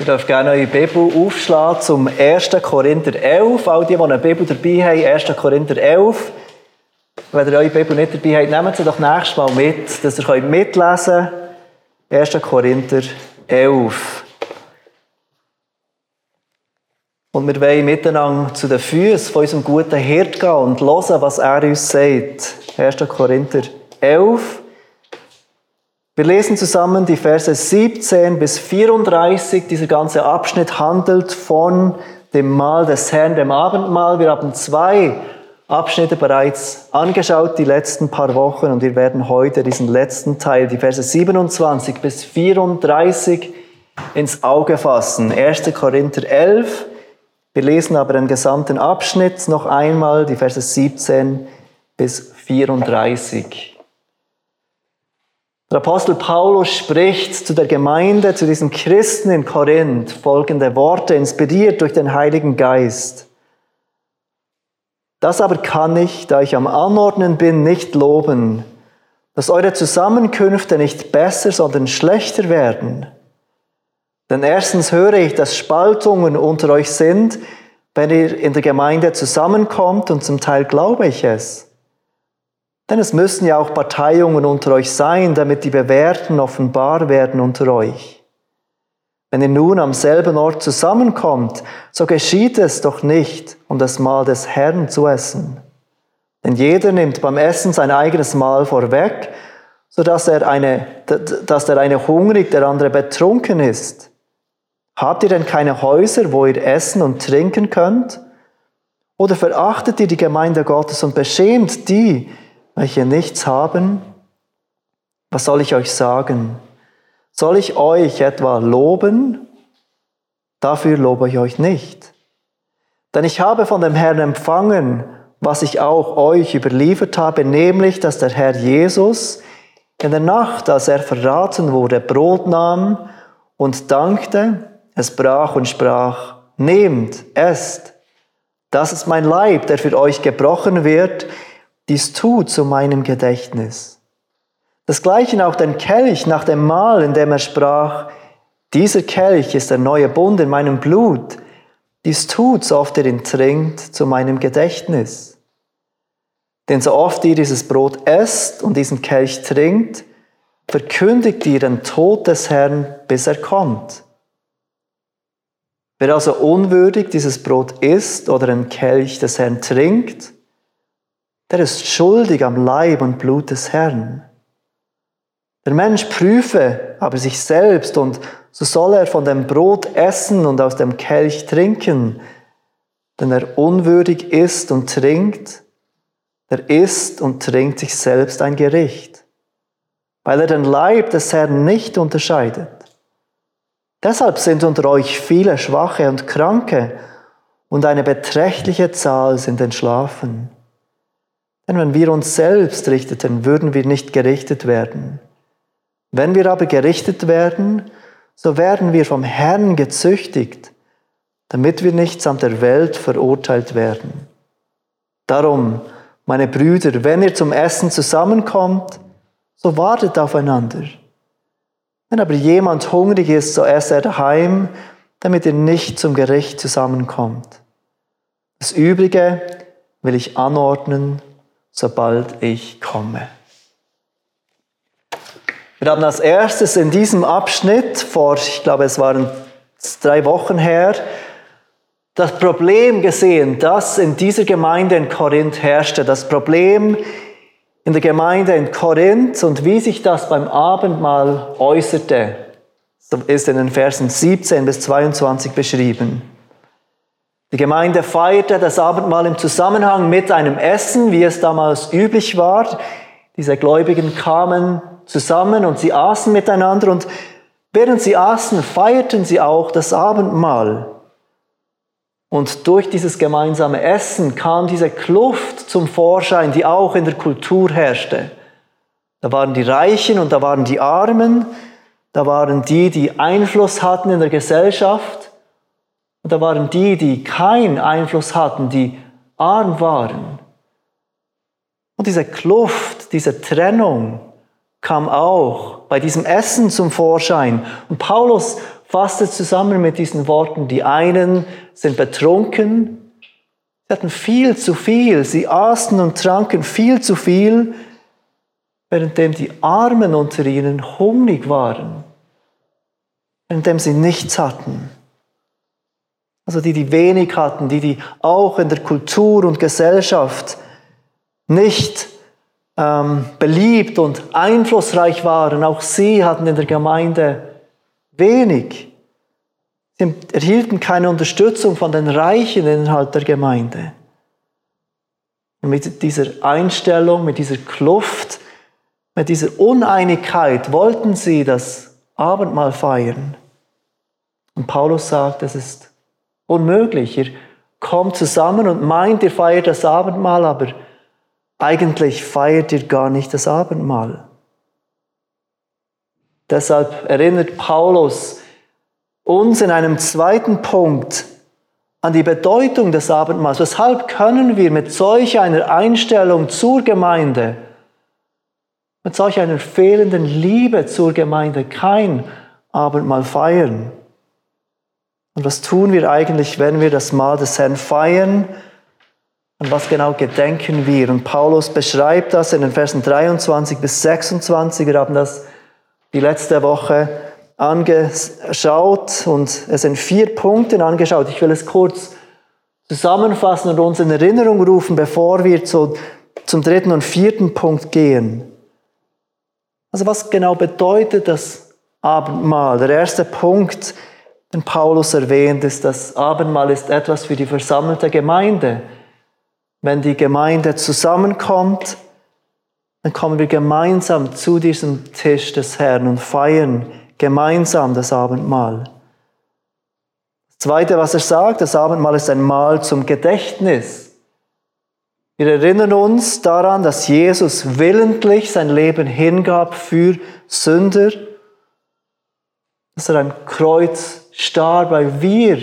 Ihr dürft gerne eure Bibel aufschlagen zum 1. Korinther 11. All die, die eine Bibel dabei haben, 1. Korinther 11. Wenn ihr eure Bibel nicht dabei habt, nehmt sie doch nächstes Mal mit, dass ihr mitlesen könnt. 1. Korinther 11. Und wir wollen miteinander zu den Füßen von unserem guten Hirt gehen und hören, was er uns sagt. 1. Korinther 11. Wir lesen zusammen die Verse 17 bis 34. Dieser ganze Abschnitt handelt von dem Mahl des Herrn, dem Abendmahl. Wir haben zwei Abschnitte bereits angeschaut, die letzten paar Wochen, und wir werden heute diesen letzten Teil, die Verse 27 bis 34, ins Auge fassen. 1. Korinther 11. Wir lesen aber den gesamten Abschnitt noch einmal, die Verse 17 bis 34. Der Apostel Paulus spricht zu der Gemeinde, zu diesen Christen in Korinth folgende Worte, inspiriert durch den Heiligen Geist. Das aber kann ich, da ich am Anordnen bin, nicht loben, dass eure Zusammenkünfte nicht besser, sondern schlechter werden. Denn erstens höre ich, dass Spaltungen unter euch sind, wenn ihr in der Gemeinde zusammenkommt, und zum Teil glaube ich es. Denn es müssen ja auch Parteiungen unter euch sein, damit die Bewährten offenbar werden unter euch. Wenn ihr nun am selben Ort zusammenkommt, so geschieht es doch nicht, um das Mahl des Herrn zu essen. Denn jeder nimmt beim Essen sein eigenes Mahl vorweg, so dass er eine, dass der eine hungrig, der andere betrunken ist. Habt ihr denn keine Häuser, wo ihr essen und trinken könnt? Oder verachtet ihr die Gemeinde Gottes und beschämt die, welche nichts haben? Was soll ich euch sagen? Soll ich euch etwa loben? Dafür lobe ich euch nicht. Denn ich habe von dem Herrn empfangen, was ich auch euch überliefert habe, nämlich, dass der Herr Jesus in der Nacht, als er verraten wurde, Brot nahm und dankte, es brach und sprach, nehmt, esst, das ist mein Leib, der für euch gebrochen wird, dies tut zu meinem Gedächtnis. Das gleiche auch den Kelch nach dem Mahl, in dem er sprach, dieser Kelch ist der neue Bund in meinem Blut. Dies tut, so oft ihr ihn trinkt, zu meinem Gedächtnis. Denn so oft ihr dieses Brot esst und diesen Kelch trinkt, verkündigt ihr den Tod des Herrn, bis er kommt. Wer also unwürdig dieses Brot isst oder den Kelch des Herrn trinkt, der ist schuldig am Leib und Blut des Herrn. Der Mensch prüfe aber sich selbst und so soll er von dem Brot essen und aus dem Kelch trinken, denn er unwürdig isst und trinkt, der isst und trinkt sich selbst ein Gericht, weil er den Leib des Herrn nicht unterscheidet. Deshalb sind unter euch viele Schwache und Kranke und eine beträchtliche Zahl sind entschlafen. Denn wenn wir uns selbst richteten, würden wir nicht gerichtet werden. Wenn wir aber gerichtet werden, so werden wir vom Herrn gezüchtigt, damit wir nicht samt der Welt verurteilt werden. Darum, meine Brüder, wenn ihr zum Essen zusammenkommt, so wartet aufeinander. Wenn aber jemand hungrig ist, so esse er daheim, damit ihr nicht zum Gericht zusammenkommt. Das Übrige will ich anordnen, sobald ich komme. Wir haben als erstes in diesem Abschnitt vor, ich glaube es waren drei Wochen her, das Problem gesehen, das in dieser Gemeinde in Korinth herrschte. Das Problem in der Gemeinde in Korinth und wie sich das beim Abendmahl äußerte, ist in den Versen 17 bis 22 beschrieben. Die Gemeinde feierte das Abendmahl im Zusammenhang mit einem Essen, wie es damals üblich war. Diese Gläubigen kamen zusammen und sie aßen miteinander und während sie aßen, feierten sie auch das Abendmahl. Und durch dieses gemeinsame Essen kam diese Kluft zum Vorschein, die auch in der Kultur herrschte. Da waren die Reichen und da waren die Armen, da waren die, die Einfluss hatten in der Gesellschaft und da waren die, die keinen Einfluss hatten, die arm waren. Und diese Kluft, diese Trennung kam auch bei diesem Essen zum Vorschein. Und Paulus fasst es zusammen mit diesen Worten. Die einen sind betrunken, sie hatten viel zu viel, sie aßen und tranken viel zu viel, währenddem die Armen unter ihnen hungrig waren, währenddem sie nichts hatten. Also die, die wenig hatten, die, die auch in der Kultur und Gesellschaft nicht ähm, beliebt und einflussreich waren, auch sie hatten in der Gemeinde wenig. Sie erhielten keine Unterstützung von den Reichen innerhalb der Gemeinde. Und mit dieser Einstellung, mit dieser Kluft, mit dieser Uneinigkeit wollten sie das Abendmahl feiern. Und Paulus sagt, es ist unmöglich. Ihr kommt zusammen und meint, ihr feiert das Abendmahl, aber eigentlich feiert ihr gar nicht das Abendmahl. Deshalb erinnert Paulus uns in einem zweiten Punkt an die Bedeutung des Abendmahls. Weshalb können wir mit solch einer Einstellung zur Gemeinde, mit solch einer fehlenden Liebe zur Gemeinde kein Abendmahl feiern? Und was tun wir eigentlich, wenn wir das Mahl des Herrn feiern? Und was genau gedenken wir? Und Paulus beschreibt das in den Versen 23 bis 26. Wir haben das die letzte Woche angeschaut und es in vier Punkten angeschaut. Ich will es kurz zusammenfassen und uns in Erinnerung rufen, bevor wir zu, zum dritten und vierten Punkt gehen. Also was genau bedeutet das Abendmahl? Der erste Punkt, den Paulus erwähnt, ist, das Abendmahl ist etwas für die versammelte Gemeinde. Wenn die Gemeinde zusammenkommt, dann kommen wir gemeinsam zu diesem Tisch des Herrn und feiern gemeinsam das Abendmahl. Das Zweite, was er sagt, das Abendmahl ist ein Mahl zum Gedächtnis. Wir erinnern uns daran, dass Jesus willentlich sein Leben hingab für Sünder, dass er am Kreuz starb, weil wir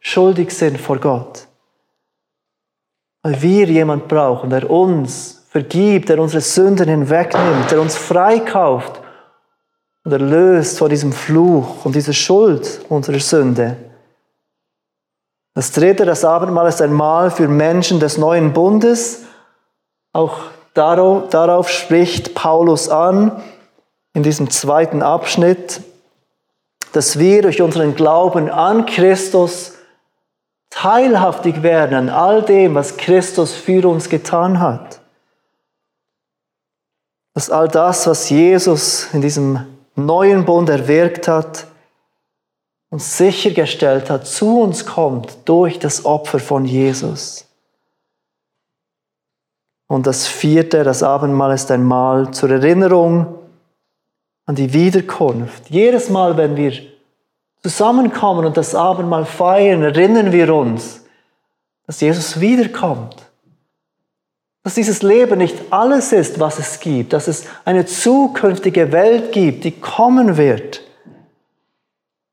schuldig sind vor Gott. Weil wir jemand brauchen, der uns vergibt, der unsere Sünden hinwegnimmt, der uns freikauft und erlöst von diesem Fluch und dieser Schuld unserer Sünde. Das dritte, das Abendmahl ist ein Mahl für Menschen des neuen Bundes. Auch darauf, darauf spricht Paulus an in diesem zweiten Abschnitt, dass wir durch unseren Glauben an Christus teilhaftig werden an all dem, was Christus für uns getan hat dass all das, was Jesus in diesem neuen Bund erwirkt hat, uns sichergestellt hat, zu uns kommt durch das Opfer von Jesus. Und das vierte, das Abendmahl ist ein Mahl zur Erinnerung an die Wiederkunft. Jedes Mal, wenn wir zusammenkommen und das Abendmahl feiern, erinnern wir uns, dass Jesus wiederkommt dass dieses Leben nicht alles ist, was es gibt, dass es eine zukünftige Welt gibt, die kommen wird.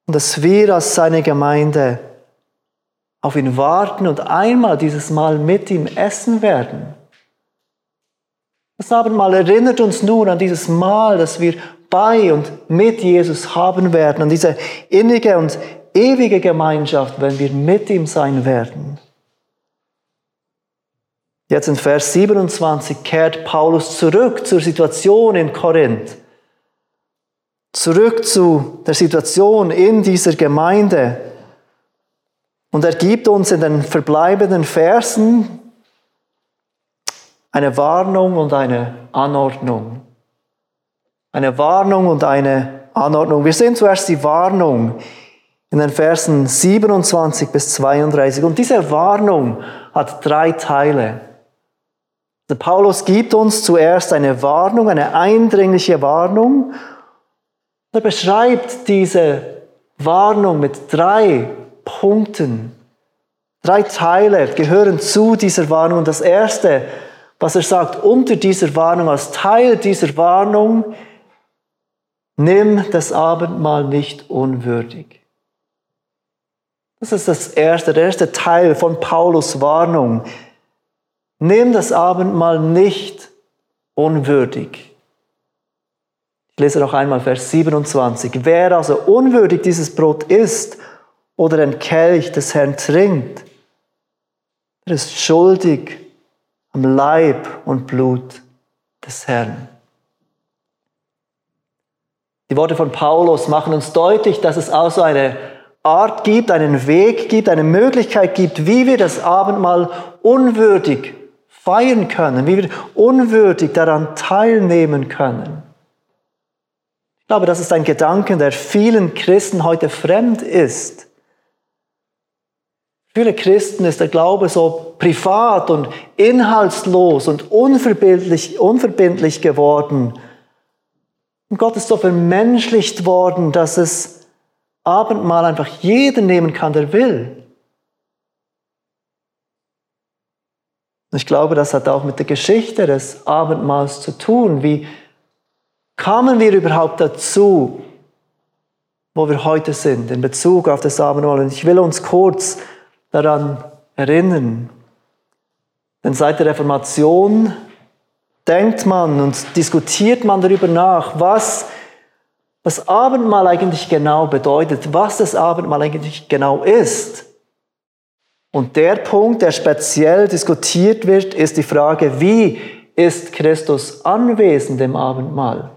Und dass wir als seine Gemeinde auf ihn warten und einmal dieses Mal mit ihm essen werden. Das Abendmahl erinnert uns nun an dieses Mal, das wir bei und mit Jesus haben werden, an diese innige und ewige Gemeinschaft, wenn wir mit ihm sein werden. Jetzt in Vers 27 kehrt Paulus zurück zur Situation in Korinth. Zurück zu der Situation in dieser Gemeinde. Und er gibt uns in den verbleibenden Versen eine Warnung und eine Anordnung. Eine Warnung und eine Anordnung. Wir sehen zuerst die Warnung in den Versen 27 bis 32. Und diese Warnung hat drei Teile. Der Paulus gibt uns zuerst eine Warnung, eine eindringliche Warnung. Er beschreibt diese Warnung mit drei Punkten. Drei Teile gehören zu dieser Warnung. das erste, was er sagt unter dieser Warnung, als Teil dieser Warnung, nimm das Abendmahl nicht unwürdig. Das ist das erste, der erste Teil von Paulus Warnung. Nimm das Abendmahl nicht unwürdig. Ich lese noch einmal Vers 27. Wer also unwürdig dieses Brot isst oder den Kelch des Herrn trinkt, der ist schuldig am Leib und Blut des Herrn. Die Worte von Paulus machen uns deutlich, dass es also eine Art gibt, einen Weg gibt, eine Möglichkeit gibt, wie wir das Abendmahl unwürdig feiern können, wie wir unwürdig daran teilnehmen können. Ich glaube, das ist ein Gedanke, der vielen Christen heute fremd ist. Viele Christen ist der Glaube so privat und inhaltslos und unverbindlich, unverbindlich geworden. Und Gott ist so vermenschlicht worden, dass es Abendmahl einfach jeder nehmen kann, der will. Ich glaube, das hat auch mit der Geschichte des Abendmahls zu tun. Wie kamen wir überhaupt dazu, wo wir heute sind in Bezug auf das Abendmahl? Und ich will uns kurz daran erinnern. Denn seit der Reformation denkt man und diskutiert man darüber nach, was das Abendmahl eigentlich genau bedeutet, was das Abendmahl eigentlich genau ist. Und der Punkt, der speziell diskutiert wird, ist die Frage, wie ist Christus anwesend im Abendmahl?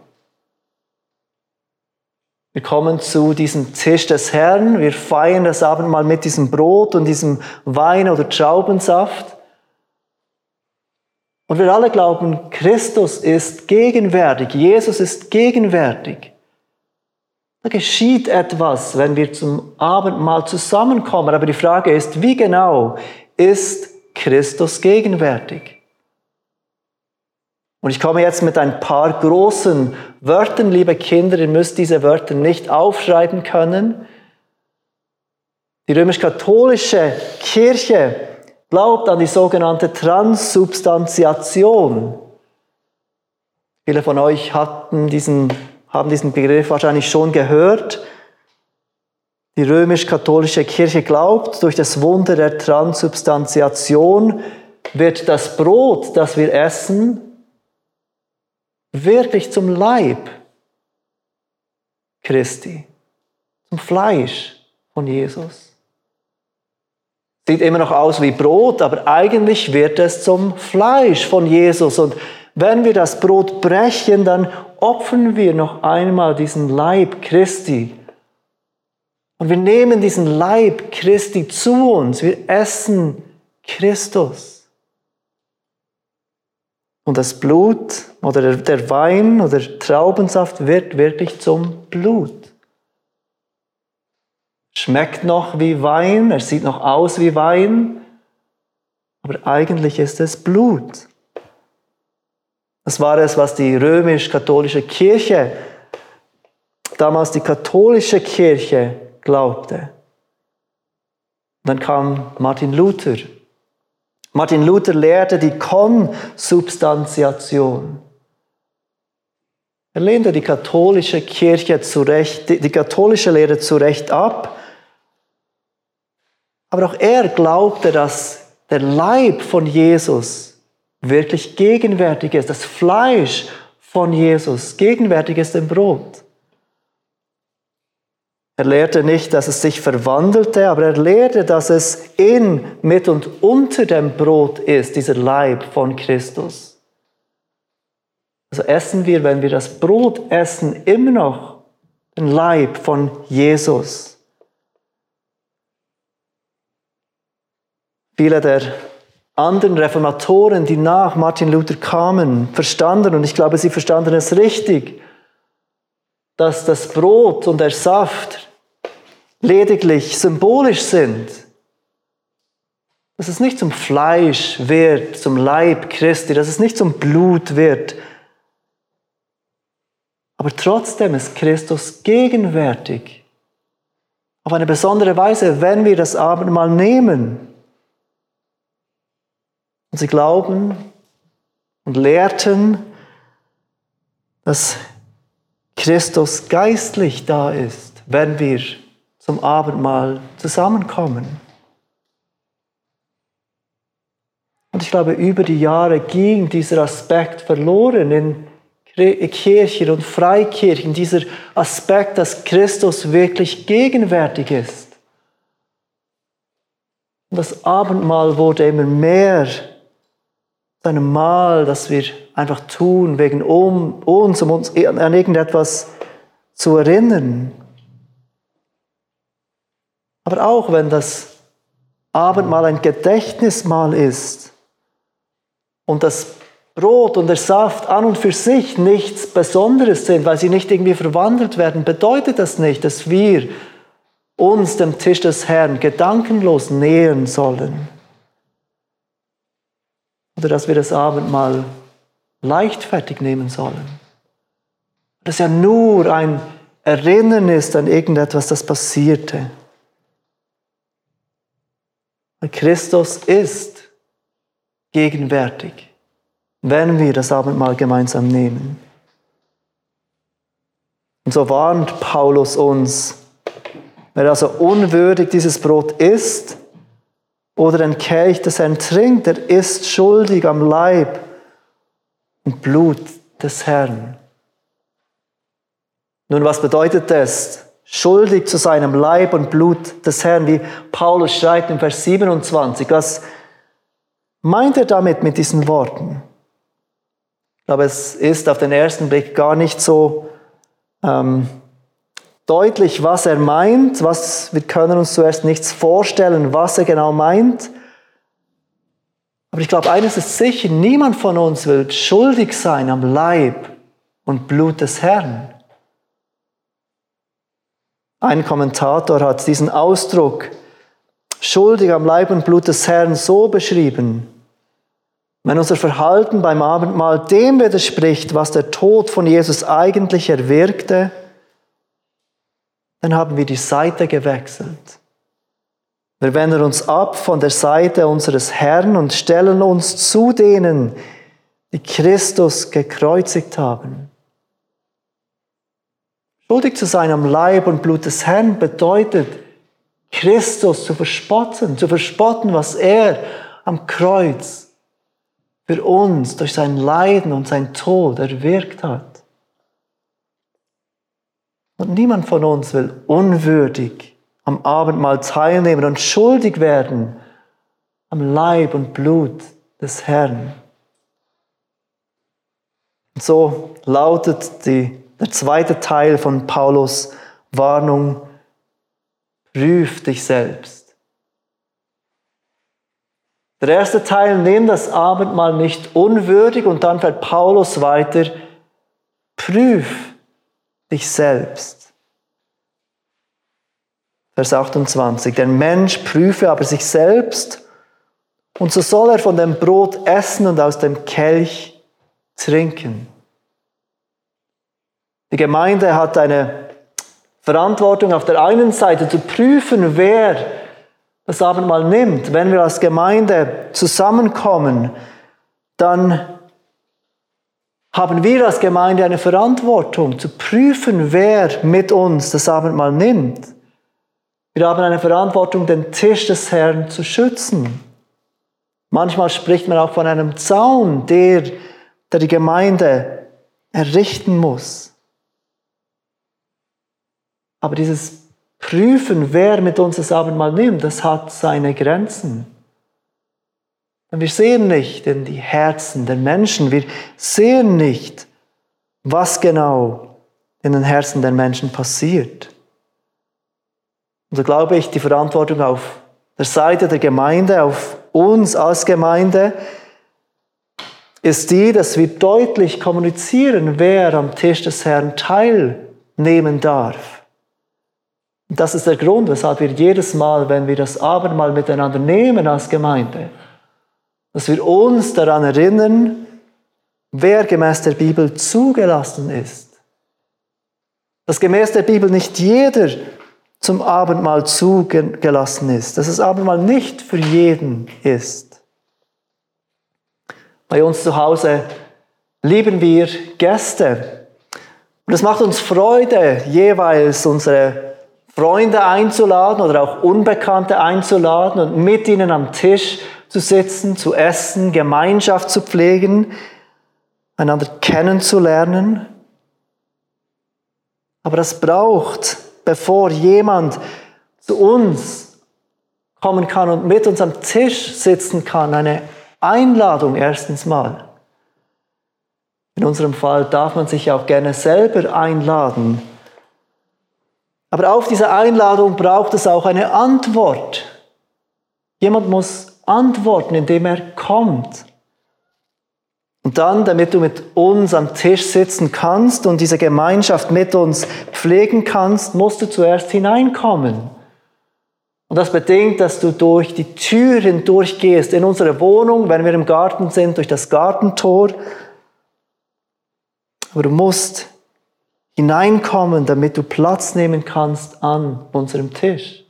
Wir kommen zu diesem Tisch des Herrn, wir feiern das Abendmahl mit diesem Brot und diesem Wein oder Traubensaft. Und wir alle glauben, Christus ist gegenwärtig, Jesus ist gegenwärtig. Da geschieht etwas, wenn wir zum Abendmahl zusammenkommen. Aber die Frage ist, wie genau ist Christus gegenwärtig? Und ich komme jetzt mit ein paar großen Wörtern, liebe Kinder, ihr müsst diese Wörter nicht aufschreiben können. Die römisch-katholische Kirche glaubt an die sogenannte Transsubstantiation. Viele von euch hatten diesen, haben diesen Begriff wahrscheinlich schon gehört. Die römisch-katholische Kirche glaubt, durch das Wunder der Transsubstantiation wird das Brot, das wir essen, wirklich zum Leib Christi, zum Fleisch von Jesus. Sieht immer noch aus wie Brot, aber eigentlich wird es zum Fleisch von Jesus. Und wenn wir das Brot brechen, dann opfern wir noch einmal diesen Leib Christi. Und wir nehmen diesen Leib Christi zu uns. Wir essen Christus. Und das Blut oder der Wein oder der Traubensaft wird wirklich zum Blut. Schmeckt noch wie Wein, er sieht noch aus wie Wein, aber eigentlich ist es Blut. Das war es, was die römisch-katholische Kirche, damals die katholische Kirche, glaubte. Dann kam Martin Luther Martin Luther lehrte die Konsubstantiation. Er lehnte die katholische Kirche zurecht, die katholische Lehre zurecht ab. Aber auch er glaubte, dass der Leib von Jesus wirklich gegenwärtig ist, das Fleisch von Jesus gegenwärtig ist im Brot. Er lehrte nicht, dass es sich verwandelte, aber er lehrte, dass es in, mit und unter dem Brot ist, dieser Leib von Christus. Also essen wir, wenn wir das Brot essen, immer noch den Leib von Jesus. Viele der anderen Reformatoren, die nach Martin Luther kamen, verstanden, und ich glaube, sie verstanden es richtig, dass das Brot und der Saft lediglich symbolisch sind, dass es nicht zum Fleisch wird, zum Leib Christi, dass es nicht zum Blut wird, aber trotzdem ist Christus gegenwärtig. Auf eine besondere Weise, wenn wir das Abendmahl nehmen. Und sie glauben und lehrten, dass Christus geistlich da ist, wenn wir zum Abendmahl zusammenkommen. Und ich glaube, über die Jahre ging dieser Aspekt verloren in Kirche und Freikirchen, dieser Aspekt, dass Christus wirklich gegenwärtig ist. Und das Abendmahl wurde immer mehr einem Mahl, das wir einfach tun wegen uns, um uns an irgendetwas zu erinnern. Aber auch wenn das Abendmahl ein Gedächtnismahl ist und das Brot und der Saft an und für sich nichts Besonderes sind, weil sie nicht irgendwie verwandelt werden, bedeutet das nicht, dass wir uns dem Tisch des Herrn gedankenlos nähern sollen. Oder dass wir das Abendmahl leichtfertig nehmen sollen. Das ja nur ein Erinnern ist an irgendetwas, das passierte. Christus ist gegenwärtig, wenn wir das Abendmahl gemeinsam nehmen. Und so warnt Paulus uns, wer also unwürdig dieses Brot isst oder den Kelch des Herrn trinkt, der ist schuldig am Leib und Blut des Herrn. Nun, was bedeutet das? schuldig zu seinem Leib und Blut des Herrn, wie Paulus schreibt in Vers 27. Was meint er damit mit diesen Worten? Glaube, es ist auf den ersten Blick gar nicht so ähm, deutlich, was er meint. Was, wir können uns zuerst nichts vorstellen, was er genau meint. Aber ich glaube, eines ist sicher, niemand von uns will schuldig sein am Leib und Blut des Herrn. Ein Kommentator hat diesen Ausdruck schuldig am Leib und Blut des Herrn so beschrieben. Wenn unser Verhalten beim Abendmahl dem widerspricht, was der Tod von Jesus eigentlich erwirkte, dann haben wir die Seite gewechselt. Wir wenden uns ab von der Seite unseres Herrn und stellen uns zu denen, die Christus gekreuzigt haben. Schuldig zu sein am Leib und Blut des Herrn bedeutet, Christus zu verspotten, zu verspotten, was er am Kreuz für uns durch sein Leiden und sein Tod erwirkt hat. Und niemand von uns will unwürdig am Abendmahl teilnehmen und schuldig werden am Leib und Blut des Herrn. Und so lautet die der zweite Teil von Paulus Warnung, prüf dich selbst. Der erste Teil, nimm das Abendmahl nicht unwürdig und dann fährt Paulus weiter, prüf dich selbst. Vers 28, der Mensch prüfe aber sich selbst und so soll er von dem Brot essen und aus dem Kelch trinken. Die Gemeinde hat eine Verantwortung auf der einen Seite zu prüfen, wer das Abendmahl nimmt. Wenn wir als Gemeinde zusammenkommen, dann haben wir als Gemeinde eine Verantwortung zu prüfen, wer mit uns das Abendmahl nimmt. Wir haben eine Verantwortung, den Tisch des Herrn zu schützen. Manchmal spricht man auch von einem Zaun, der, der die Gemeinde errichten muss. Aber dieses Prüfen, wer mit uns das Abendmahl nimmt, das hat seine Grenzen. Und wir sehen nicht in die Herzen der Menschen, wir sehen nicht, was genau in den Herzen der Menschen passiert. Und so glaube ich, die Verantwortung auf der Seite der Gemeinde, auf uns als Gemeinde, ist die, dass wir deutlich kommunizieren, wer am Tisch des Herrn teilnehmen darf. Und das ist der Grund, weshalb wir jedes Mal, wenn wir das Abendmahl miteinander nehmen als Gemeinde, dass wir uns daran erinnern, wer gemäß der Bibel zugelassen ist. Dass gemäß der Bibel nicht jeder zum Abendmahl zugelassen ist, dass das Abendmahl nicht für jeden ist. Bei uns zu Hause lieben wir Gäste. Und es macht uns Freude, jeweils unsere Freunde einzuladen oder auch Unbekannte einzuladen und mit ihnen am Tisch zu sitzen, zu essen, Gemeinschaft zu pflegen. einander kennenzulernen. Aber das braucht, bevor jemand zu uns kommen kann und mit uns am Tisch sitzen kann, eine Einladung erstens mal. In unserem Fall darf man sich auch gerne selber einladen. Aber auf diese Einladung braucht es auch eine Antwort. Jemand muss antworten, indem er kommt. Und dann, damit du mit uns am Tisch sitzen kannst und diese Gemeinschaft mit uns pflegen kannst, musst du zuerst hineinkommen. Und das bedingt, dass du durch die Tür hindurch gehst in unsere Wohnung, wenn wir im Garten sind, durch das Gartentor. Aber du musst hineinkommen, damit du Platz nehmen kannst an unserem Tisch.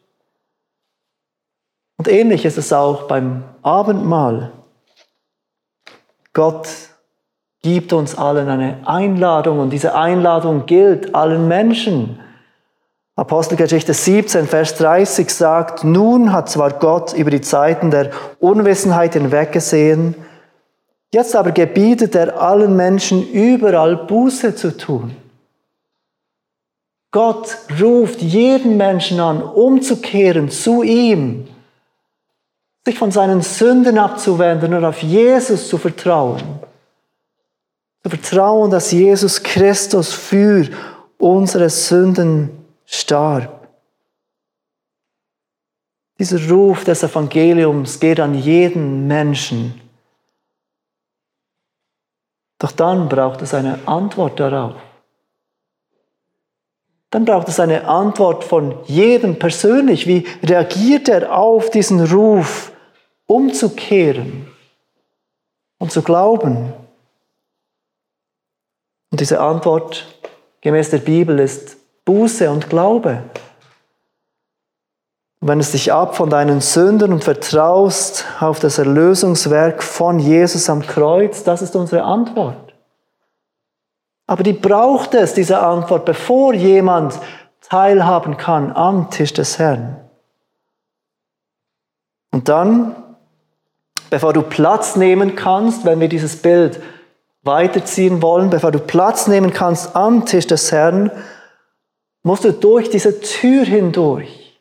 Und ähnlich ist es auch beim Abendmahl. Gott gibt uns allen eine Einladung und diese Einladung gilt allen Menschen. Apostelgeschichte 17, Vers 30 sagt, nun hat zwar Gott über die Zeiten der Unwissenheit hinweggesehen, jetzt aber gebietet er allen Menschen überall Buße zu tun. Gott ruft jeden Menschen an, umzukehren zu ihm, sich von seinen Sünden abzuwenden und auf Jesus zu vertrauen. Zu vertrauen, dass Jesus Christus für unsere Sünden starb. Dieser Ruf des Evangeliums geht an jeden Menschen. Doch dann braucht es eine Antwort darauf. Dann braucht es eine Antwort von jedem persönlich. Wie reagiert er auf diesen Ruf, umzukehren und zu glauben? Und diese Antwort gemäß der Bibel ist Buße und Glaube. Wenn du dich ab von deinen Sünden und vertraust auf das Erlösungswerk von Jesus am Kreuz, das ist unsere Antwort. Aber die braucht es, diese Antwort, bevor jemand teilhaben kann am Tisch des Herrn. Und dann, bevor du Platz nehmen kannst, wenn wir dieses Bild weiterziehen wollen, bevor du Platz nehmen kannst am Tisch des Herrn, musst du durch diese Tür hindurch.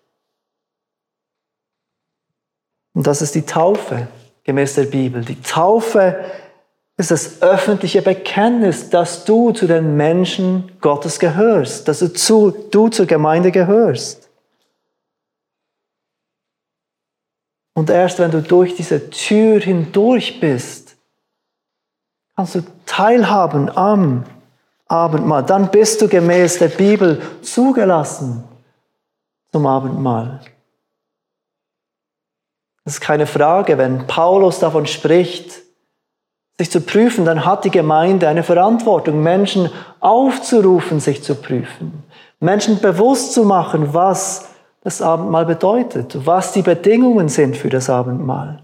Und das ist die Taufe, gemäß der Bibel. Die Taufe ist das öffentliche Bekenntnis, dass du zu den Menschen Gottes gehörst, dass du, zu, du zur Gemeinde gehörst. Und erst wenn du durch diese Tür hindurch bist, kannst du teilhaben am Abendmahl. Dann bist du gemäß der Bibel zugelassen zum Abendmahl. Das ist keine Frage, wenn Paulus davon spricht, sich zu prüfen, dann hat die Gemeinde eine Verantwortung, Menschen aufzurufen, sich zu prüfen, Menschen bewusst zu machen, was das Abendmahl bedeutet, was die Bedingungen sind für das Abendmahl.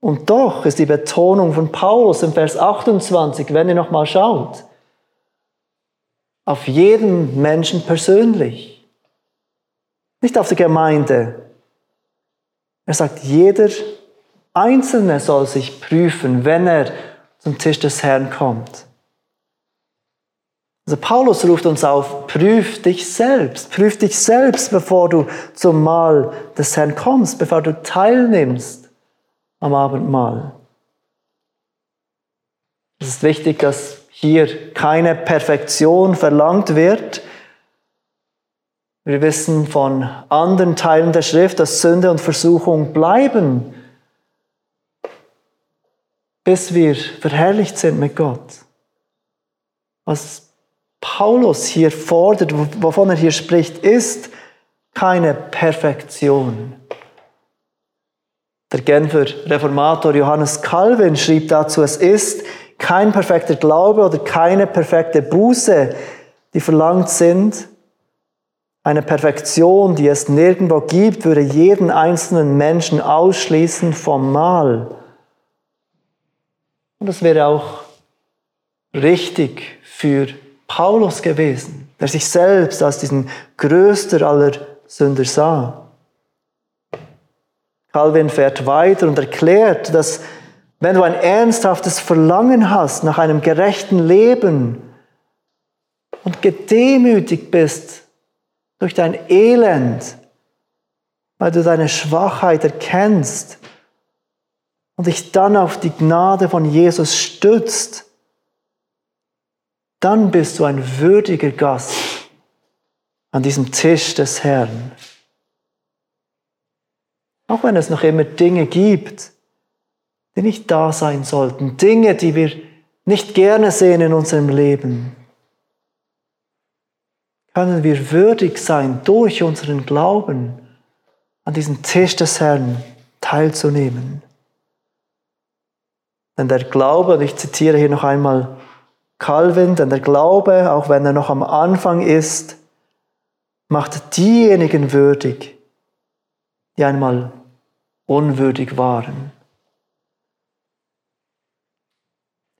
Und doch ist die Betonung von Paulus im Vers 28, wenn ihr nochmal schaut, auf jeden Menschen persönlich, nicht auf die Gemeinde. Er sagt, jeder Einzelne soll sich prüfen, wenn er zum Tisch des Herrn kommt. Also Paulus ruft uns auf, prüf dich selbst, prüf dich selbst, bevor du zum Mahl des Herrn kommst, bevor du teilnimmst am Abendmahl. Es ist wichtig, dass hier keine Perfektion verlangt wird. Wir wissen von anderen Teilen der Schrift, dass Sünde und Versuchung bleiben, bis wir verherrlicht sind mit Gott. Was Paulus hier fordert, wovon er hier spricht, ist keine Perfektion. Der Genfer Reformator Johannes Calvin schrieb dazu, es ist kein perfekter Glaube oder keine perfekte Buße, die verlangt sind. Eine Perfektion, die es nirgendwo gibt, würde jeden einzelnen Menschen ausschließen vom Mal. Und das wäre auch richtig für Paulus gewesen, der sich selbst als diesen größter aller Sünder sah. Calvin fährt weiter und erklärt, dass wenn du ein ernsthaftes Verlangen hast nach einem gerechten Leben und gedemütigt bist durch dein Elend, weil du deine Schwachheit erkennst und dich dann auf die Gnade von Jesus stützt, dann bist du ein würdiger Gast an diesem Tisch des Herrn. Auch wenn es noch immer Dinge gibt, die nicht da sein sollten, Dinge, die wir nicht gerne sehen in unserem Leben, können wir würdig sein, durch unseren Glauben an diesem Tisch des Herrn teilzunehmen. Denn der Glaube, und ich zitiere hier noch einmal Calvin, denn der Glaube, auch wenn er noch am Anfang ist, macht diejenigen würdig, die einmal unwürdig waren.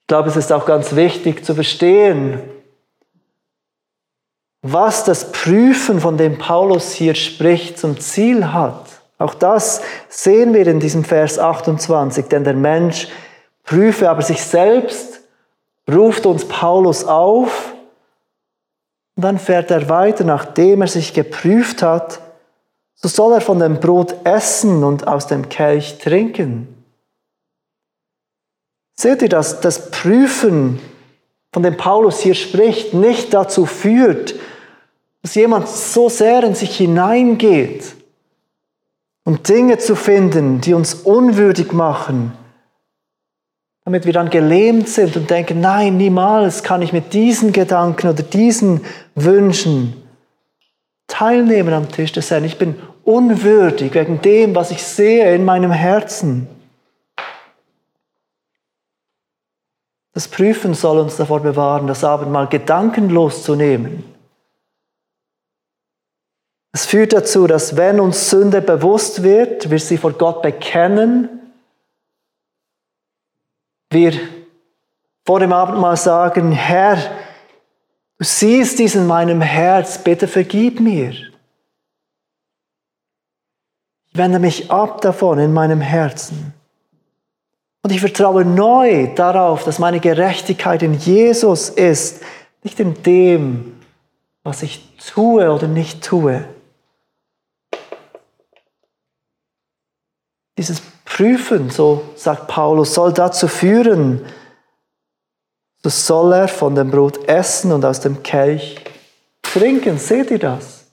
Ich glaube, es ist auch ganz wichtig zu verstehen, was das Prüfen, von dem Paulus hier spricht, zum Ziel hat. Auch das sehen wir in diesem Vers 28, denn der Mensch prüfe aber sich selbst, ruft uns Paulus auf. Und dann fährt er weiter, nachdem er sich geprüft hat, so soll er von dem Brot essen und aus dem Kelch trinken. Seht ihr, dass das Prüfen, von dem Paulus hier spricht, nicht dazu führt, dass jemand so sehr in sich hineingeht, um Dinge zu finden, die uns unwürdig machen, damit wir dann gelähmt sind und denken, nein, niemals kann ich mit diesen Gedanken oder diesen Wünschen teilnehmen am Tisch des Herrn. Ich bin unwürdig wegen dem, was ich sehe in meinem Herzen. Das Prüfen soll uns davor bewahren, das Abendmahl gedankenlos zu nehmen. Es führt dazu, dass wenn uns Sünde bewusst wird, wir sie vor Gott bekennen, wir vor dem Abendmahl sagen, Herr, du siehst dies in meinem Herz, bitte vergib mir. Ich wende mich ab davon in meinem Herzen. Und ich vertraue neu darauf, dass meine Gerechtigkeit in Jesus ist, nicht in dem, was ich tue oder nicht tue. Dieses Prüfen, so sagt Paulus, soll dazu führen, so soll er von dem Brot essen und aus dem Kelch trinken. Seht ihr das?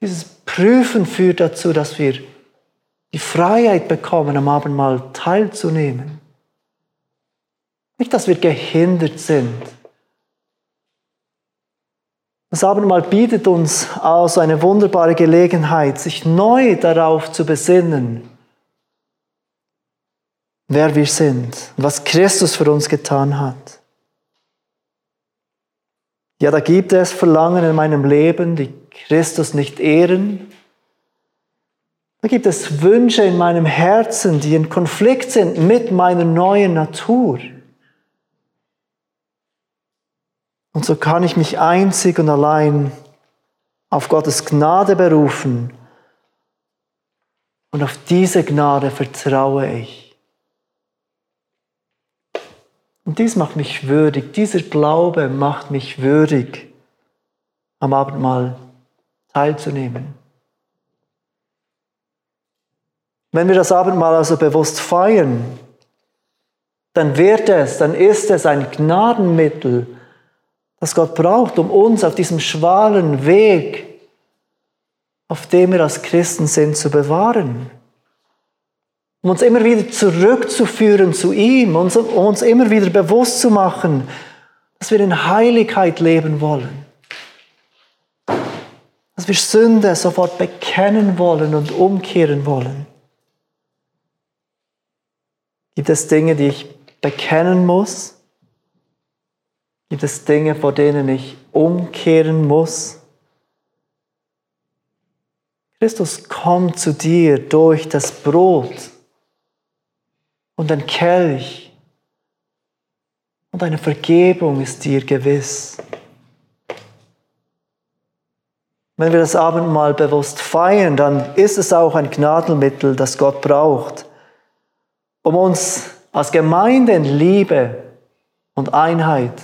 Dieses Prüfen führt dazu, dass wir die Freiheit bekommen, am Abendmahl teilzunehmen. Nicht, dass wir gehindert sind. Das Abendmahl bietet uns also eine wunderbare Gelegenheit, sich neu darauf zu besinnen, wer wir sind und was Christus für uns getan hat. Ja, da gibt es Verlangen in meinem Leben, die Christus nicht ehren, da gibt es Wünsche in meinem Herzen, die in Konflikt sind mit meiner neuen Natur. Und so kann ich mich einzig und allein auf Gottes Gnade berufen. Und auf diese Gnade vertraue ich. Und dies macht mich würdig, dieser Glaube macht mich würdig, am Abendmahl teilzunehmen. Wenn wir das Abendmahl also bewusst feiern, dann wird es, dann ist es ein Gnadenmittel, das Gott braucht, um uns auf diesem schwalen Weg, auf dem wir als Christen sind, zu bewahren. Um uns immer wieder zurückzuführen zu ihm, um uns immer wieder bewusst zu machen, dass wir in Heiligkeit leben wollen. Dass wir Sünde sofort bekennen wollen und umkehren wollen. Gibt es Dinge, die ich bekennen muss? Gibt es Dinge, vor denen ich umkehren muss? Christus kommt zu dir durch das Brot und den Kelch und eine Vergebung ist dir gewiss. Wenn wir das Abendmahl bewusst feiern, dann ist es auch ein Gnadenmittel, das Gott braucht, um uns als Gemeinde in Liebe und Einheit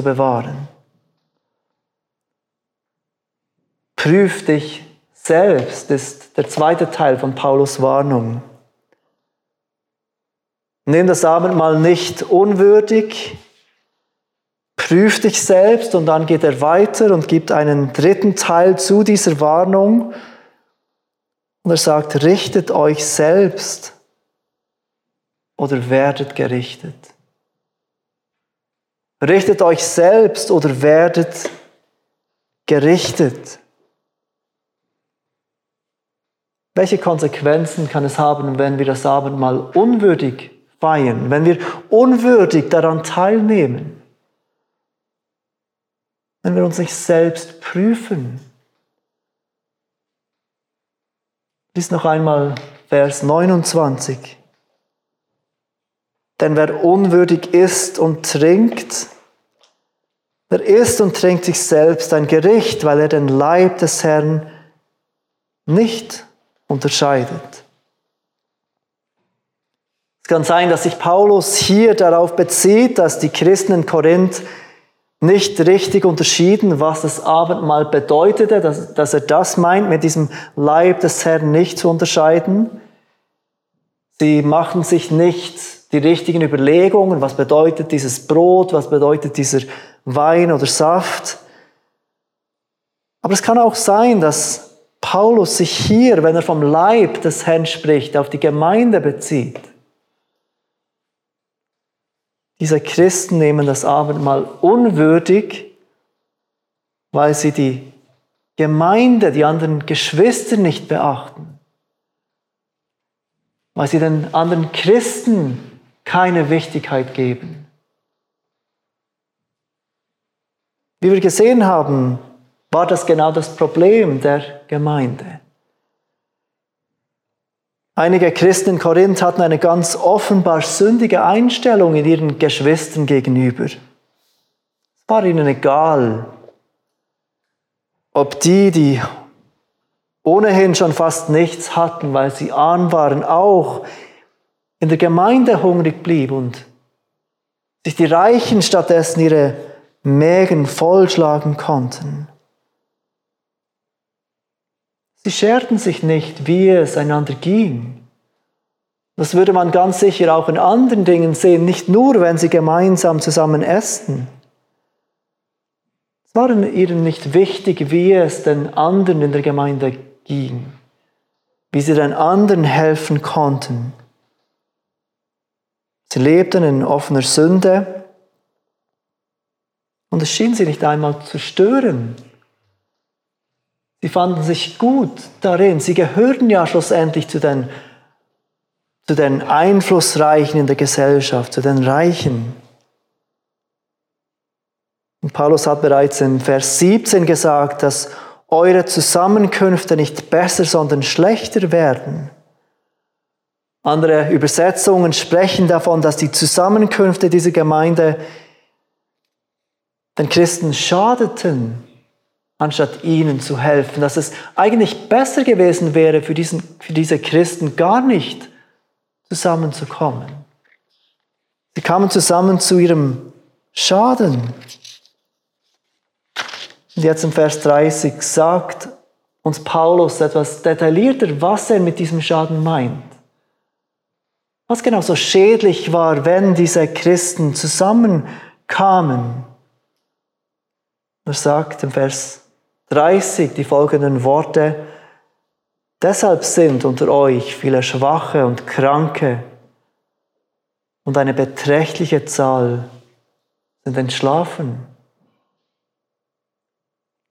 zu bewahren. Prüf dich selbst ist der zweite Teil von Paulus Warnung. Nimm das Abendmahl nicht unwürdig, prüf dich selbst und dann geht er weiter und gibt einen dritten Teil zu dieser Warnung. Und er sagt, richtet euch selbst oder werdet gerichtet. Richtet euch selbst oder werdet gerichtet. Welche Konsequenzen kann es haben, wenn wir das Abendmahl unwürdig feiern, wenn wir unwürdig daran teilnehmen, wenn wir uns nicht selbst prüfen? Lies noch einmal Vers 29. Denn wer unwürdig isst und trinkt, der isst und trinkt sich selbst ein Gericht, weil er den Leib des Herrn nicht unterscheidet. Es kann sein, dass sich Paulus hier darauf bezieht, dass die Christen in Korinth nicht richtig unterschieden, was das Abendmahl bedeutete, dass, dass er das meint, mit diesem Leib des Herrn nicht zu unterscheiden. Sie machen sich nicht die richtigen Überlegungen, was bedeutet dieses Brot, was bedeutet dieser Wein oder Saft. Aber es kann auch sein, dass Paulus sich hier, wenn er vom Leib des Herrn spricht, auf die Gemeinde bezieht. Diese Christen nehmen das Abendmahl unwürdig, weil sie die Gemeinde, die anderen Geschwister nicht beachten, weil sie den anderen Christen keine Wichtigkeit geben. Wie wir gesehen haben, war das genau das Problem der Gemeinde. Einige Christen in Korinth hatten eine ganz offenbar sündige Einstellung in ihren Geschwistern gegenüber. Es war ihnen egal, ob die, die ohnehin schon fast nichts hatten, weil sie arm waren, auch in der Gemeinde hungrig blieb und sich die Reichen stattdessen ihre Mägen vollschlagen konnten. Sie scherten sich nicht, wie es einander ging. Das würde man ganz sicher auch in anderen Dingen sehen, nicht nur, wenn sie gemeinsam zusammen essen. Es war ihnen nicht wichtig, wie es den anderen in der Gemeinde ging, wie sie den anderen helfen konnten. Sie lebten in offener Sünde und es schien sie nicht einmal zu stören, Sie fanden sich gut darin. Sie gehörten ja schlussendlich zu den, zu den Einflussreichen in der Gesellschaft, zu den Reichen. Und Paulus hat bereits in Vers 17 gesagt, dass eure Zusammenkünfte nicht besser, sondern schlechter werden. Andere Übersetzungen sprechen davon, dass die Zusammenkünfte dieser Gemeinde den Christen schadeten anstatt ihnen zu helfen. Dass es eigentlich besser gewesen wäre für, diesen, für diese Christen gar nicht zusammenzukommen. Sie kamen zusammen zu ihrem Schaden. Und jetzt im Vers 30 sagt uns Paulus etwas detaillierter, was er mit diesem Schaden meint. Was genau so schädlich war, wenn diese Christen zusammenkamen. Er sagt im Vers 30 die folgenden Worte. Deshalb sind unter euch viele Schwache und Kranke und eine beträchtliche Zahl sind entschlafen.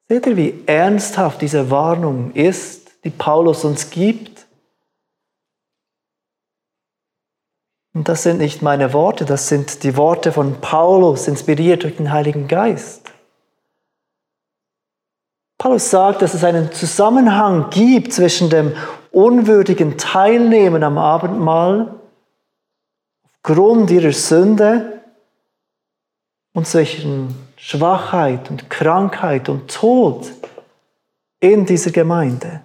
Seht ihr, wie ernsthaft diese Warnung ist, die Paulus uns gibt? Und das sind nicht meine Worte, das sind die Worte von Paulus, inspiriert durch den Heiligen Geist. Paulus sagt, dass es einen Zusammenhang gibt zwischen dem unwürdigen Teilnehmen am Abendmahl aufgrund ihrer Sünde und zwischen Schwachheit und Krankheit und Tod in dieser Gemeinde.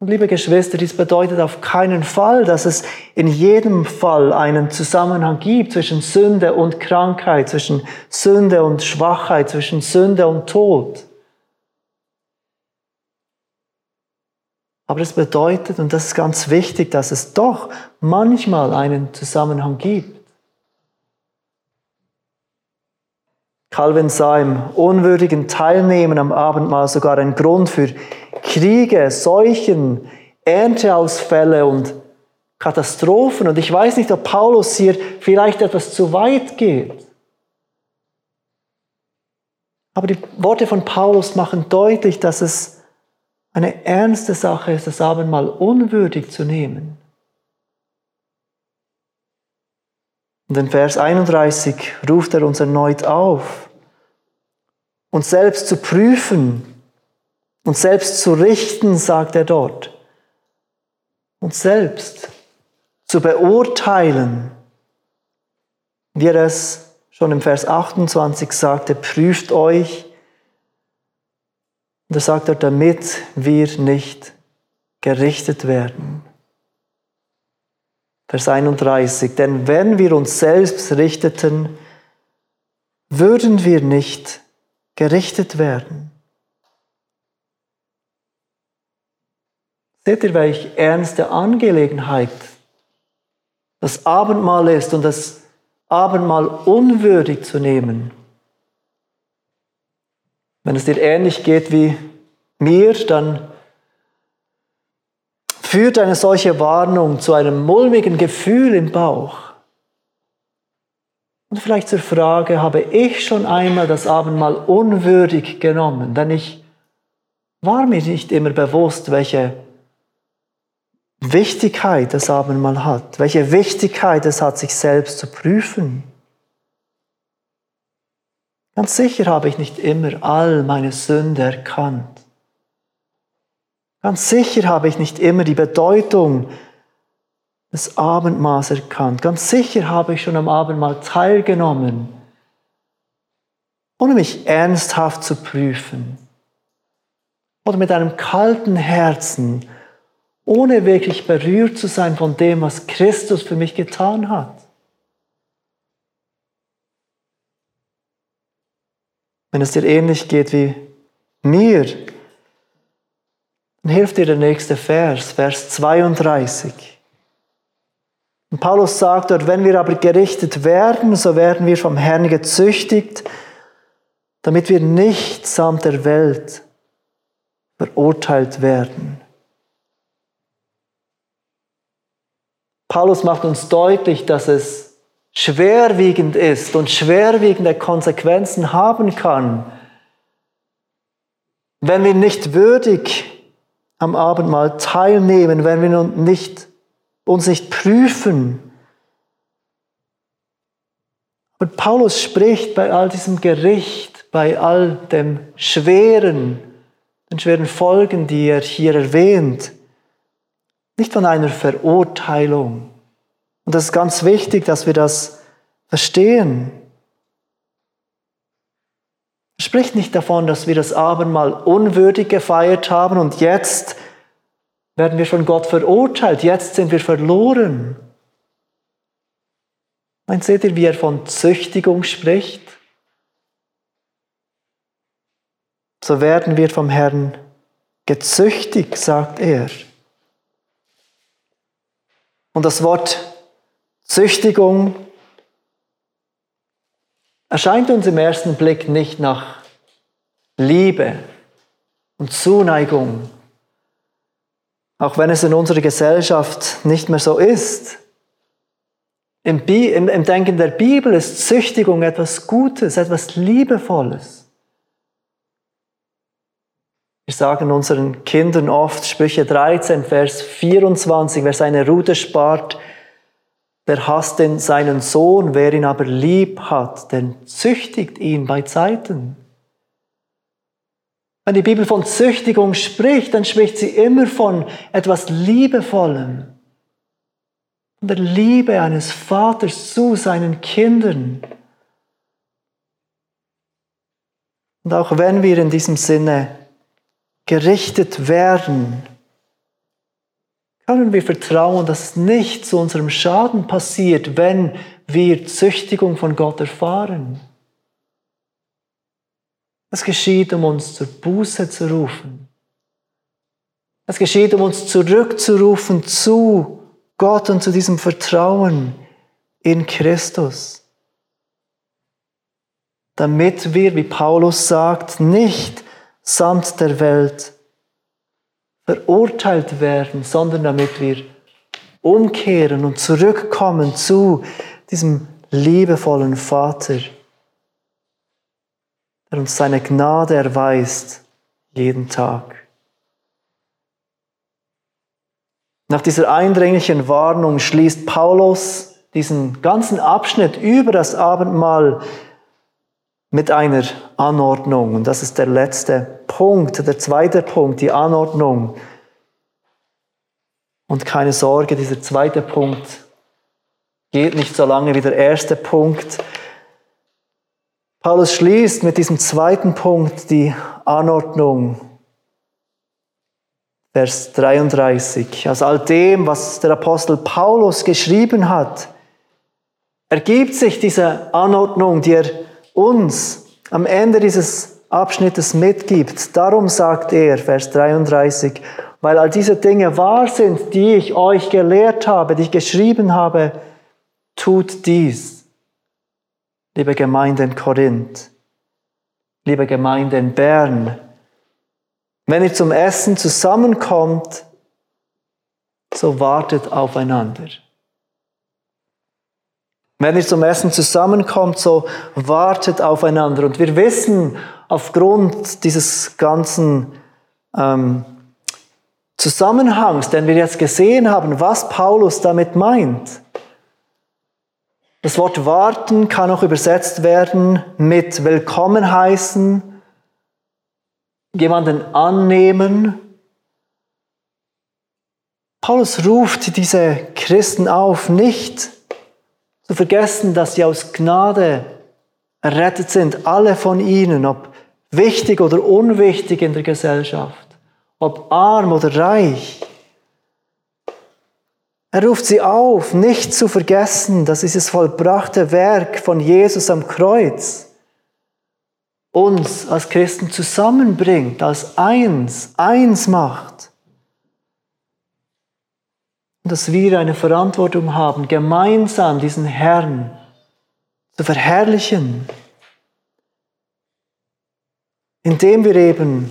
Und liebe Geschwister, dies bedeutet auf keinen Fall, dass es in jedem Fall einen Zusammenhang gibt zwischen Sünde und Krankheit, zwischen Sünde und Schwachheit, zwischen Sünde und Tod. Aber es bedeutet, und das ist ganz wichtig, dass es doch manchmal einen Zusammenhang gibt. Calvin sah im unwürdigen Teilnehmen am Abendmahl sogar einen Grund für Kriege, Seuchen, Ernteausfälle und Katastrophen. Und ich weiß nicht, ob Paulus hier vielleicht etwas zu weit geht. Aber die Worte von Paulus machen deutlich, dass es eine ernste Sache ist, das Abendmahl unwürdig zu nehmen. Und in Vers 31 ruft er uns erneut auf, uns selbst zu prüfen, uns selbst zu richten, sagt er dort, uns selbst zu beurteilen, wie er es schon im Vers 28 sagte, prüft euch. Und er sagt er, damit wir nicht gerichtet werden. Vers 31. Denn wenn wir uns selbst richteten, würden wir nicht gerichtet werden. Seht ihr, welche ernste Angelegenheit das Abendmahl ist und das Abendmahl unwürdig zu nehmen? Wenn es dir ähnlich geht wie mir, dann führt eine solche Warnung zu einem mulmigen Gefühl im Bauch. Und vielleicht zur Frage, habe ich schon einmal das Abendmahl unwürdig genommen? Denn ich war mir nicht immer bewusst, welche Wichtigkeit das Abendmahl hat, welche Wichtigkeit es hat, sich selbst zu prüfen. Ganz sicher habe ich nicht immer all meine Sünde erkannt. Ganz sicher habe ich nicht immer die Bedeutung des Abendmahls erkannt. Ganz sicher habe ich schon am Abendmahl teilgenommen, ohne mich ernsthaft zu prüfen. Oder mit einem kalten Herzen, ohne wirklich berührt zu sein von dem, was Christus für mich getan hat. Wenn es dir ähnlich geht wie mir, dann hilft dir der nächste Vers, Vers 32. Und Paulus sagt dort, wenn wir aber gerichtet werden, so werden wir vom Herrn gezüchtigt, damit wir nicht samt der Welt verurteilt werden. Paulus macht uns deutlich, dass es schwerwiegend ist und schwerwiegende Konsequenzen haben kann, wenn wir nicht würdig am Abendmahl teilnehmen, wenn wir uns nicht, uns nicht prüfen. Und Paulus spricht bei all diesem Gericht, bei all dem Schweren, den schweren Folgen, die er hier erwähnt, nicht von einer Verurteilung. Und das ist ganz wichtig, dass wir das verstehen. Er spricht nicht davon, dass wir das Abendmahl unwürdig gefeiert haben und jetzt werden wir von Gott verurteilt, jetzt sind wir verloren. Nein, seht ihr, wie er von Züchtigung spricht? So werden wir vom Herrn gezüchtigt, sagt er. Und das Wort Züchtigung erscheint uns im ersten Blick nicht nach Liebe und Zuneigung, auch wenn es in unserer Gesellschaft nicht mehr so ist. Im, im, Im, Denken der Bibel ist Züchtigung etwas Gutes, etwas Liebevolles. Wir sagen unseren Kindern oft, Sprüche 13, Vers 24, wer seine Rute spart, der hasst den seinen Sohn, wer ihn aber lieb hat, den züchtigt ihn bei Zeiten. Wenn die Bibel von Züchtigung spricht, dann spricht sie immer von etwas Liebevollem. Von der Liebe eines Vaters zu seinen Kindern. Und auch wenn wir in diesem Sinne gerichtet werden, können wir vertrauen, dass nicht zu unserem Schaden passiert, wenn wir Züchtigung von Gott erfahren. Es geschieht, um uns zur Buße zu rufen. Es geschieht, um uns zurückzurufen zu Gott und zu diesem Vertrauen in Christus. Damit wir, wie Paulus sagt, nicht samt der Welt verurteilt werden, sondern damit wir umkehren und zurückkommen zu diesem liebevollen Vater, der uns seine Gnade erweist jeden Tag. Nach dieser eindringlichen Warnung schließt Paulus diesen ganzen Abschnitt über das Abendmahl mit einer Anordnung. Und das ist der letzte Punkt, der zweite Punkt, die Anordnung. Und keine Sorge, dieser zweite Punkt geht nicht so lange wie der erste Punkt. Paulus schließt mit diesem zweiten Punkt die Anordnung. Vers 33. Aus all dem, was der Apostel Paulus geschrieben hat, ergibt sich diese Anordnung, die er uns am Ende dieses Abschnittes mitgibt. Darum sagt er, Vers 33, weil all diese Dinge wahr sind, die ich euch gelehrt habe, die ich geschrieben habe, tut dies. Liebe Gemeinde in Korinth, liebe Gemeinde in Bern, wenn ihr zum Essen zusammenkommt, so wartet aufeinander. Wenn ihr zum Essen zusammenkommt, so wartet aufeinander. Und wir wissen aufgrund dieses ganzen ähm, Zusammenhangs, den wir jetzt gesehen haben, was Paulus damit meint. Das Wort warten kann auch übersetzt werden mit willkommen heißen, jemanden annehmen. Paulus ruft diese Christen auf, nicht zu vergessen, dass sie aus Gnade errettet sind, alle von ihnen, ob wichtig oder unwichtig in der Gesellschaft, ob arm oder reich. Er ruft sie auf, nicht zu vergessen, dass dieses vollbrachte Werk von Jesus am Kreuz uns als Christen zusammenbringt, als eins, eins macht dass wir eine Verantwortung haben, gemeinsam diesen Herrn zu verherrlichen, indem wir eben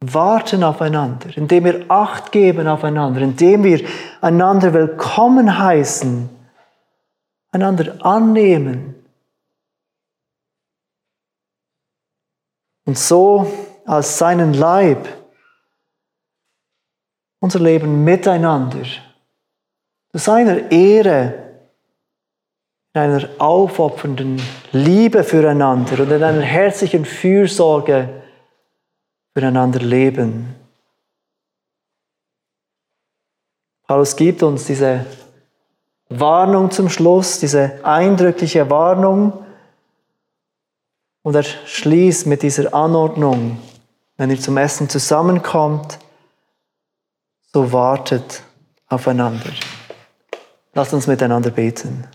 warten aufeinander, indem wir Acht geben aufeinander, indem wir einander willkommen heißen, einander annehmen. Und so als seinen Leib unser Leben miteinander. Zu seiner Ehre, in einer aufopfernden Liebe füreinander und in einer herzlichen Fürsorge füreinander leben. Paulus gibt uns diese Warnung zum Schluss, diese eindrückliche Warnung. Und er schließt mit dieser Anordnung, wenn ihr zum Essen zusammenkommt, so wartet aufeinander. Lasst uns miteinander beten.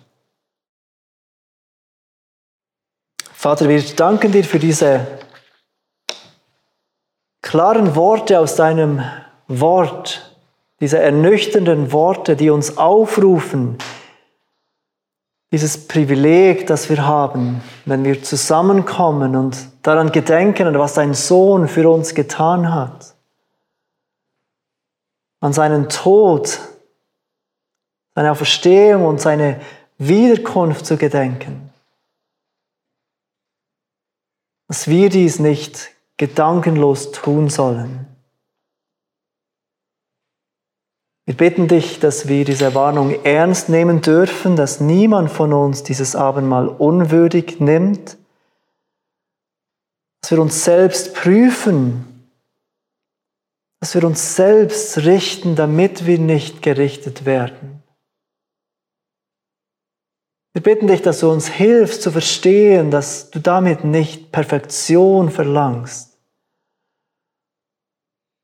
Vater, wir danken dir für diese klaren Worte aus deinem Wort, diese ernüchternden Worte, die uns aufrufen, dieses Privileg, das wir haben, wenn wir zusammenkommen und daran gedenken, was dein Sohn für uns getan hat, an seinen Tod, seine Auferstehung und seine Wiederkunft zu gedenken. Dass wir dies nicht gedankenlos tun sollen. Wir bitten dich, dass wir diese Warnung ernst nehmen dürfen, dass niemand von uns dieses Abendmahl unwürdig nimmt, dass wir uns selbst prüfen, dass wir uns selbst richten, damit wir nicht gerichtet werden. Wir bitten dich, dass du uns hilfst zu verstehen, dass du damit nicht Perfektion verlangst,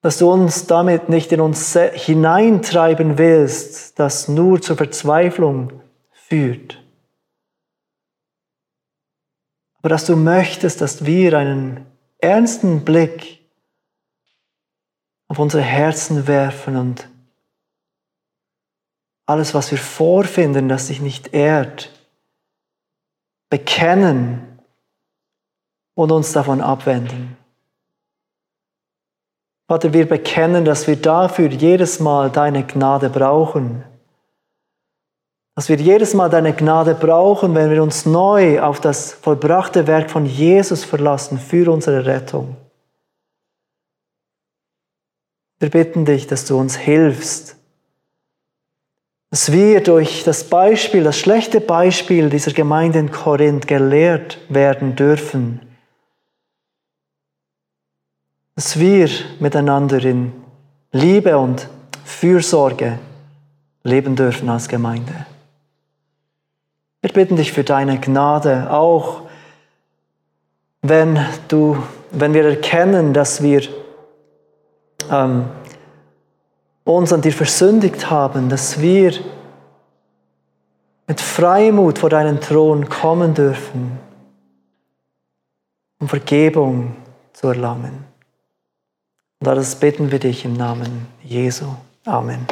dass du uns damit nicht in uns hineintreiben willst, das nur zur Verzweiflung führt. Aber dass du möchtest, dass wir einen ernsten Blick auf unsere Herzen werfen und alles, was wir vorfinden, das sich nicht ehrt, bekennen und uns davon abwenden. Vater, wir bekennen, dass wir dafür jedes Mal deine Gnade brauchen. Dass wir jedes Mal deine Gnade brauchen, wenn wir uns neu auf das vollbrachte Werk von Jesus verlassen für unsere Rettung. Wir bitten dich, dass du uns hilfst, dass wir durch das Beispiel, das schlechte Beispiel dieser Gemeinde in Korinth gelehrt werden dürfen dass wir miteinander in Liebe und Fürsorge leben dürfen als Gemeinde. Wir bitten dich für deine Gnade, auch wenn, du, wenn wir erkennen, dass wir ähm, uns an dir versündigt haben, dass wir mit Freimut vor deinen Thron kommen dürfen, um Vergebung zu erlangen. Und das beten wir dich im Namen Jesu. Amen.